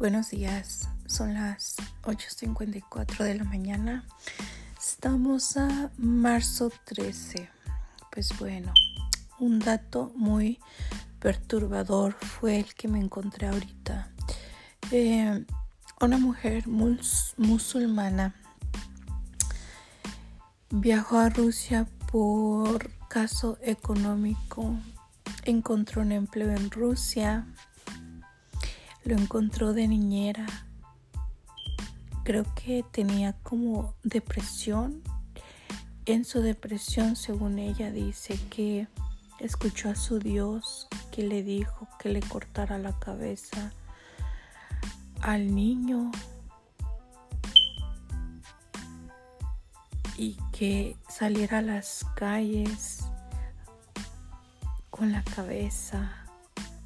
Buenos días, son las 8.54 de la mañana. Estamos a marzo 13. Pues bueno, un dato muy perturbador fue el que me encontré ahorita. Eh, una mujer musulmana viajó a Rusia por caso económico, encontró un empleo en Rusia, lo encontró de niñera. Creo que tenía como depresión. En su depresión, según ella, dice que escuchó a su Dios que le dijo que le cortara la cabeza al niño y que saliera a las calles con la cabeza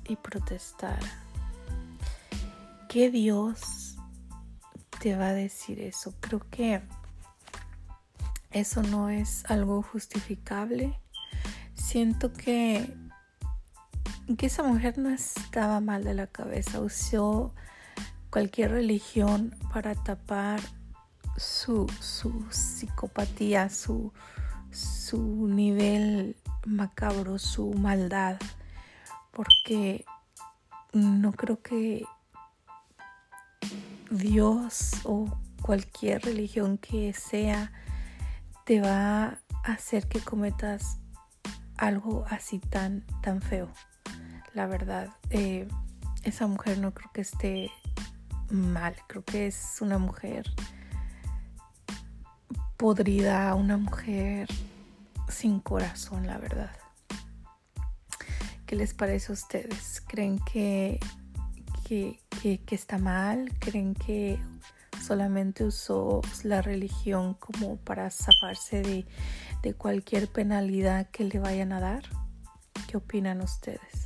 y protestara. ¿Qué Dios te va a decir eso? Creo que eso no es algo justificable. Siento que, que esa mujer no estaba mal de la cabeza. Usó cualquier religión para tapar su, su psicopatía, su, su nivel macabro, su maldad. Porque no creo que Dios o cualquier religión que sea te va a hacer que cometas algo así tan, tan feo. La verdad, eh, esa mujer no creo que esté mal, creo que es una mujer podrida, una mujer sin corazón, la verdad. ¿Qué les parece a ustedes? ¿Creen que está mal, creen que solamente usó la religión como para zafarse de, de cualquier penalidad que le vayan a dar. ¿Qué opinan ustedes?